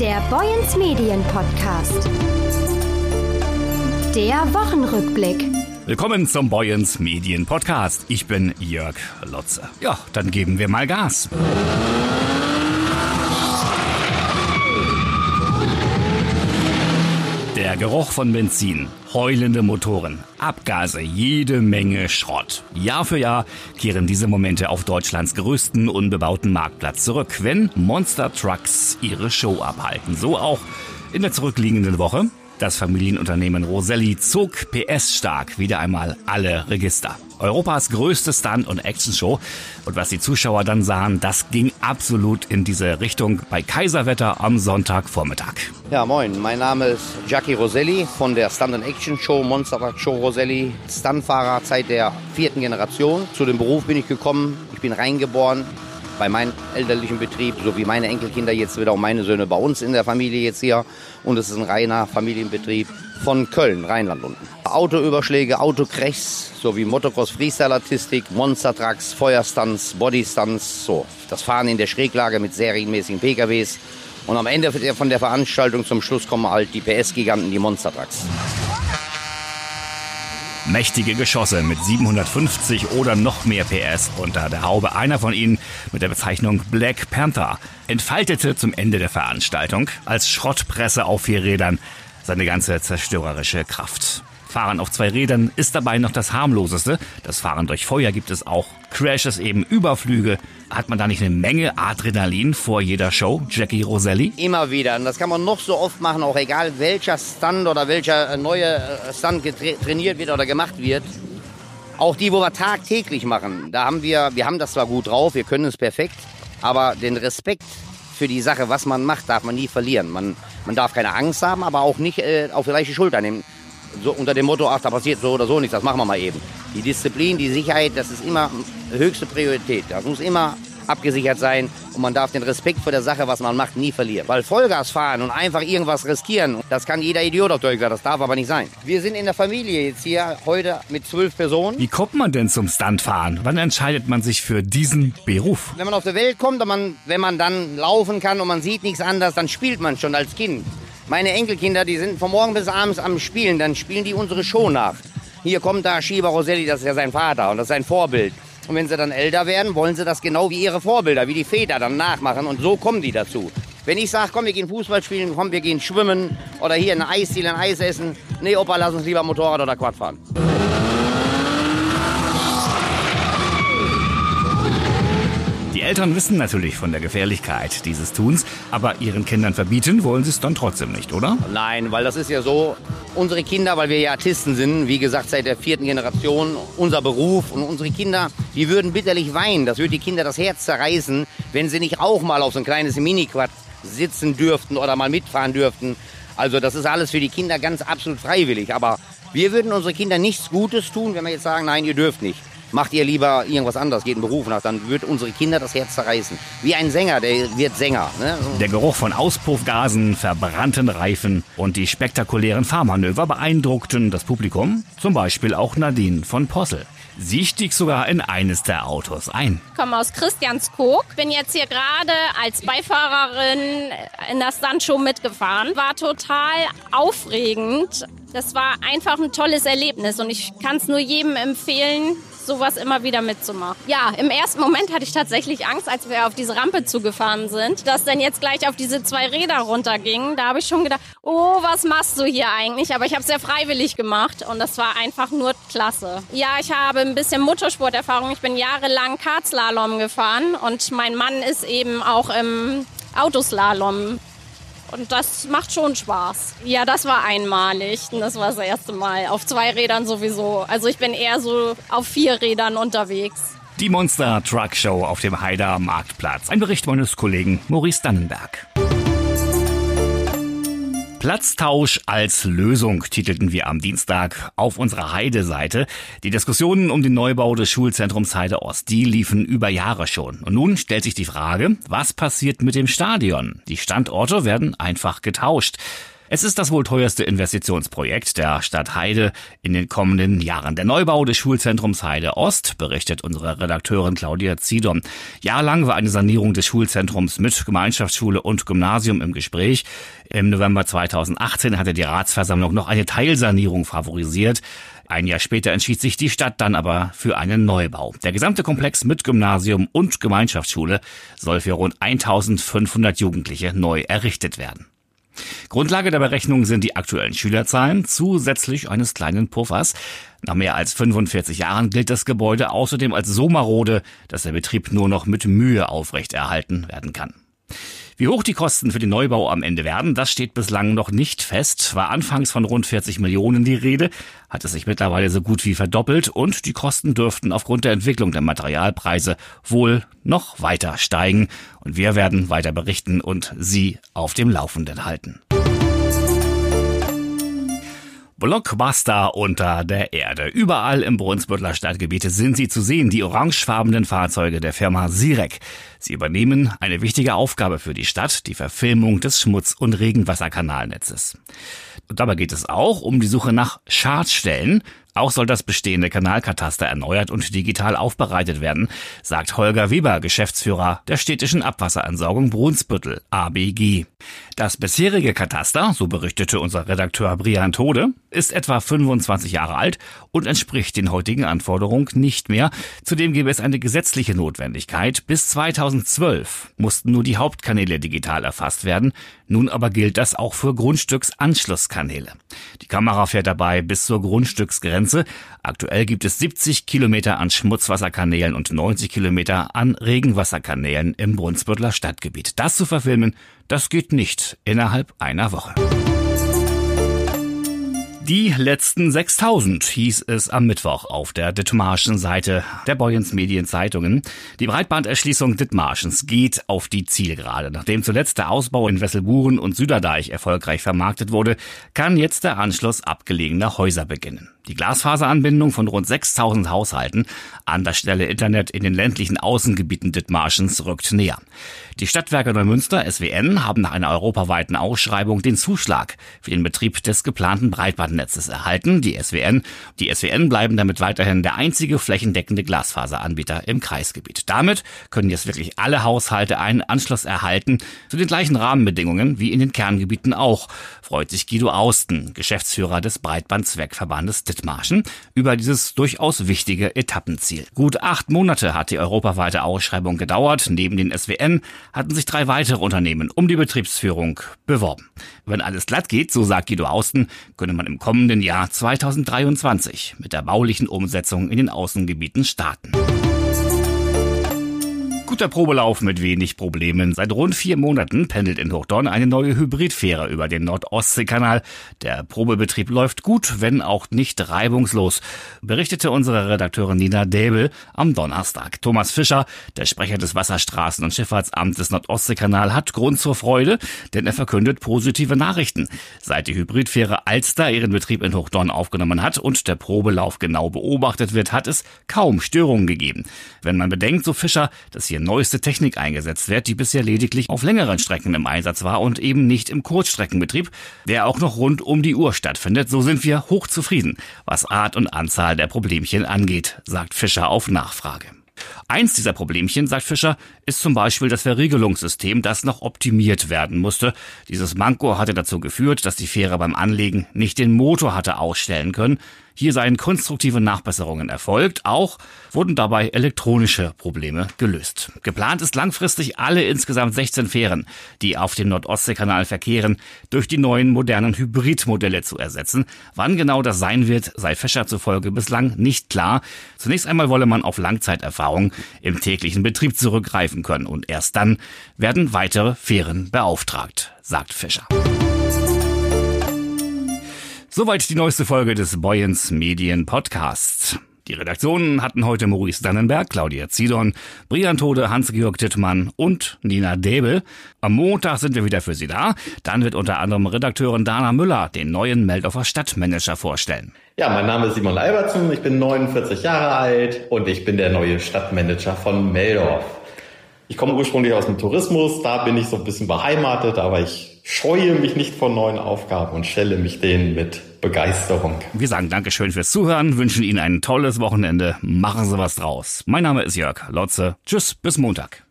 Der Boyens Medien Podcast. Der Wochenrückblick. Willkommen zum Boyens Medien Podcast. Ich bin Jörg Lotze. Ja, dann geben wir mal Gas. Der Geruch von Benzin, heulende Motoren, Abgase, jede Menge Schrott. Jahr für Jahr kehren diese Momente auf Deutschlands größten unbebauten Marktplatz zurück, wenn Monster Trucks ihre Show abhalten. So auch in der zurückliegenden Woche. Das Familienunternehmen Roselli zog PS-stark wieder einmal alle Register. Europas größte Stunt- und Action-Show. Und was die Zuschauer dann sahen, das ging absolut in diese Richtung bei Kaiserwetter am Sonntagvormittag. Ja, moin, mein Name ist Jackie Roselli von der Stunt- und Action-Show Monster Show Roselli. Stuntfahrer seit der vierten Generation. Zu dem Beruf bin ich gekommen. Ich bin reingeboren bei meinem elterlichen Betrieb, so wie meine Enkelkinder jetzt wieder und meine Söhne bei uns in der Familie jetzt hier. Und es ist ein reiner Familienbetrieb von Köln, Rheinland unten. Autoüberschläge, Autocrashs, sowie Motocross Freestyle Artistik, Monster Trucks, Feuerstunts, Bodystunts, so. Das Fahren in der Schräglage mit serienmäßigen PKWs. Und am Ende von der Veranstaltung zum Schluss kommen halt die PS-Giganten, die Monster Trucks. Mächtige Geschosse mit 750 oder noch mehr PS unter der Haube. Einer von ihnen mit der Bezeichnung Black Panther entfaltete zum Ende der Veranstaltung als Schrottpresse auf vier Rädern seine ganze zerstörerische Kraft. Fahren auf zwei Rädern ist dabei noch das harmloseste. Das Fahren durch Feuer gibt es auch. Crashes eben, Überflüge. Hat man da nicht eine Menge Adrenalin vor jeder Show, Jackie Roselli? Immer wieder. Und das kann man noch so oft machen, auch egal welcher Stunt oder welcher neue Stunt trainiert wird oder gemacht wird. Auch die, wo wir tagtäglich machen, da haben wir, wir haben das zwar gut drauf, wir können es perfekt, aber den Respekt für die Sache, was man macht, darf man nie verlieren. Man, man darf keine Angst haben, aber auch nicht äh, auf die leichte Schulter nehmen so unter dem Motto, ach, da passiert so oder so nichts, das machen wir mal eben. Die Disziplin, die Sicherheit, das ist immer höchste Priorität. Das muss immer abgesichert sein und man darf den Respekt vor der Sache, was man macht, nie verlieren. Weil Vollgas fahren und einfach irgendwas riskieren, das kann jeder Idiot auf Deutsch sagen, das darf aber nicht sein. Wir sind in der Familie jetzt hier heute mit zwölf Personen. Wie kommt man denn zum Stuntfahren? Wann entscheidet man sich für diesen Beruf? Wenn man auf der Welt kommt und man, wenn man dann laufen kann und man sieht nichts anderes, dann spielt man schon als Kind. Meine Enkelkinder, die sind von morgen bis abends am Spielen, dann spielen die unsere Show nach. Hier kommt da Shiba Roselli, das ist ja sein Vater und das ist sein Vorbild. Und wenn sie dann älter werden, wollen sie das genau wie ihre Vorbilder, wie die Väter dann nachmachen und so kommen die dazu. Wenn ich sage, komm, wir gehen Fußball spielen, komm, wir gehen schwimmen oder hier in eine Eisdiele ein Eis essen, nee, Opa, lass uns lieber Motorrad oder Quad fahren. Eltern wissen natürlich von der Gefährlichkeit dieses Tuns, aber ihren Kindern verbieten wollen sie es dann trotzdem nicht, oder? Nein, weil das ist ja so, unsere Kinder, weil wir ja Artisten sind, wie gesagt, seit der vierten Generation, unser Beruf und unsere Kinder, die würden bitterlich weinen. Das würde die Kinder das Herz zerreißen, wenn sie nicht auch mal auf so ein kleines Mini-Quad sitzen dürften oder mal mitfahren dürften. Also das ist alles für die Kinder ganz absolut freiwillig. Aber wir würden unsere Kinder nichts Gutes tun, wenn wir jetzt sagen, nein, ihr dürft nicht macht ihr lieber irgendwas anderes, geht einen Beruf nach, dann wird unsere Kinder das Herz zerreißen. Wie ein Sänger, der wird Sänger. Ne? Der Geruch von Auspuffgasen, verbrannten Reifen und die spektakulären Fahrmanöver beeindruckten das Publikum, zum Beispiel auch Nadine von Possel. Sie stieg sogar in eines der Autos ein. Ich komme aus Christianskog, bin jetzt hier gerade als Beifahrerin in der Stuntshow mitgefahren. War total aufregend. Das war einfach ein tolles Erlebnis und ich kann es nur jedem empfehlen, sowas immer wieder mitzumachen. Ja, im ersten Moment hatte ich tatsächlich Angst, als wir auf diese Rampe zugefahren sind, dass dann jetzt gleich auf diese zwei Räder runtergingen. Da habe ich schon gedacht, oh, was machst du hier eigentlich? Aber ich habe es sehr freiwillig gemacht und das war einfach nur klasse. Ja, ich habe ein bisschen Motorsporterfahrung. Ich bin jahrelang Kartslalom gefahren und mein Mann ist eben auch im Autoslalom und das macht schon Spaß. Ja, das war einmalig. Und das war das erste Mal. Auf zwei Rädern sowieso. Also ich bin eher so auf vier Rädern unterwegs. Die Monster Truck Show auf dem Haider Marktplatz. Ein Bericht meines Kollegen Maurice Dannenberg. Platztausch als Lösung titelten wir am Dienstag auf unserer Heide-Seite. Die Diskussionen um den Neubau des Schulzentrums Heide Ost, die liefen über Jahre schon. Und nun stellt sich die Frage, was passiert mit dem Stadion? Die Standorte werden einfach getauscht. Es ist das wohl teuerste Investitionsprojekt der Stadt Heide in den kommenden Jahren. Der Neubau des Schulzentrums Heide Ost, berichtet unsere Redakteurin Claudia Ziedom. Jahrelang war eine Sanierung des Schulzentrums mit Gemeinschaftsschule und Gymnasium im Gespräch. Im November 2018 hatte die Ratsversammlung noch eine Teilsanierung favorisiert. Ein Jahr später entschied sich die Stadt dann aber für einen Neubau. Der gesamte Komplex mit Gymnasium und Gemeinschaftsschule soll für rund 1500 Jugendliche neu errichtet werden. Grundlage der Berechnung sind die aktuellen Schülerzahlen zusätzlich eines kleinen Puffers. Nach mehr als 45 Jahren gilt das Gebäude außerdem als so marode, dass der Betrieb nur noch mit Mühe aufrechterhalten werden kann. Wie hoch die Kosten für den Neubau am Ende werden, das steht bislang noch nicht fest. War anfangs von rund 40 Millionen die Rede, hat es sich mittlerweile so gut wie verdoppelt und die Kosten dürften aufgrund der Entwicklung der Materialpreise wohl noch weiter steigen. Und wir werden weiter berichten und Sie auf dem Laufenden halten. Blockbuster unter der Erde. Überall im Brunsbüttler Stadtgebiet sind sie zu sehen, die orangefarbenen Fahrzeuge der Firma Sirek. Sie übernehmen eine wichtige Aufgabe für die Stadt, die Verfilmung des Schmutz- und Regenwasserkanalnetzes. Und dabei geht es auch um die Suche nach Schadstellen, auch soll das bestehende Kanalkataster erneuert und digital aufbereitet werden, sagt Holger Weber, Geschäftsführer der städtischen Abwasserentsorgung Brunsbüttel, ABG. Das bisherige Kataster, so berichtete unser Redakteur Brian Tode, ist etwa 25 Jahre alt und entspricht den heutigen Anforderungen nicht mehr. Zudem gäbe es eine gesetzliche Notwendigkeit. Bis 2012 mussten nur die Hauptkanäle digital erfasst werden. Nun aber gilt das auch für Grundstücksanschlusskanäle. Die Kamera fährt dabei bis zur Grundstücksgrenze. Aktuell gibt es 70 Kilometer an Schmutzwasserkanälen und 90 Kilometer an Regenwasserkanälen im Brunsbüttler Stadtgebiet. Das zu verfilmen, das geht nicht innerhalb einer Woche. Die letzten 6000 hieß es am Mittwoch auf der Dithmarschen Seite der Boyens Medien Zeitungen. Die Breitbanderschließung Dithmarschens geht auf die Zielgerade. Nachdem zuletzt der Ausbau in Wesselburen und Süderdeich erfolgreich vermarktet wurde, kann jetzt der Anschluss abgelegener Häuser beginnen. Die Glasfaseranbindung von rund 6000 Haushalten an das schnelle Internet in den ländlichen Außengebieten Dithmarschens rückt näher. Die Stadtwerke Neumünster SWN haben nach einer europaweiten Ausschreibung den Zuschlag für den Betrieb des geplanten Breitbandnetzes erhalten. Die SWN, die SWN bleiben damit weiterhin der einzige flächendeckende Glasfaseranbieter im Kreisgebiet. Damit können jetzt wirklich alle Haushalte einen Anschluss erhalten zu den gleichen Rahmenbedingungen wie in den Kerngebieten auch, freut sich Guido Austen, Geschäftsführer des Breitbandzweckverbandes Dithmarschen über dieses durchaus wichtige Etappenziel. Gut acht Monate hat die europaweite Ausschreibung gedauert. Neben den SWN hatten sich drei weitere Unternehmen um die Betriebsführung beworben. Wenn alles glatt geht, so sagt Guido Austen, könne man im kommenden Jahr 2023 mit der baulichen Umsetzung in den Außengebieten starten. Guter Probelauf mit wenig Problemen. Seit rund vier Monaten pendelt in Hochdorn eine neue Hybridfähre über den Nordostseekanal. Der Probebetrieb läuft gut, wenn auch nicht reibungslos, berichtete unsere Redakteurin Nina Däbel am Donnerstag. Thomas Fischer, der Sprecher des Wasserstraßen- und Schifffahrtsamts Nordostseekanal, hat Grund zur Freude, denn er verkündet positive Nachrichten. Seit die Hybridfähre Alster ihren Betrieb in Hochdorn aufgenommen hat und der Probelauf genau beobachtet wird, hat es kaum Störungen gegeben. Wenn man bedenkt, so Fischer, dass hier neueste Technik eingesetzt wird, die bisher lediglich auf längeren Strecken im Einsatz war und eben nicht im Kurzstreckenbetrieb, der auch noch rund um die Uhr stattfindet. So sind wir hochzufrieden, was Art und Anzahl der Problemchen angeht, sagt Fischer auf Nachfrage. Eins dieser Problemchen, sagt Fischer, ist zum Beispiel das Verriegelungssystem, das noch optimiert werden musste. Dieses Manko hatte dazu geführt, dass die Fähre beim Anlegen nicht den Motor hatte ausstellen können. Hier seien konstruktive Nachbesserungen erfolgt. Auch wurden dabei elektronische Probleme gelöst. Geplant ist langfristig alle insgesamt 16 Fähren, die auf dem Nordostseekanal verkehren, durch die neuen modernen Hybridmodelle zu ersetzen. Wann genau das sein wird, sei Fischer zufolge bislang nicht klar. Zunächst einmal wolle man auf Langzeiterfahrung im täglichen Betrieb zurückgreifen können und erst dann werden weitere Fähren beauftragt, sagt Fischer. Soweit die neueste Folge des Boyens Medien Podcasts. Die Redaktionen hatten heute Maurice Dannenberg, Claudia Zidon, Brian Tode, Hans-Georg Dittmann und Nina Debel. Am Montag sind wir wieder für Sie da. Dann wird unter anderem Redakteurin Dana Müller den neuen Meldorfer Stadtmanager vorstellen. Ja, mein Name ist Simon Albertsen, ich bin 49 Jahre alt und ich bin der neue Stadtmanager von Meldorf. Ich komme ursprünglich aus dem Tourismus, da bin ich so ein bisschen beheimatet, aber ich scheue mich nicht vor neuen Aufgaben und stelle mich denen mit Begeisterung. Wir sagen Dankeschön fürs Zuhören, wünschen Ihnen ein tolles Wochenende. Machen Sie was draus. Mein Name ist Jörg Lotze. Tschüss, bis Montag.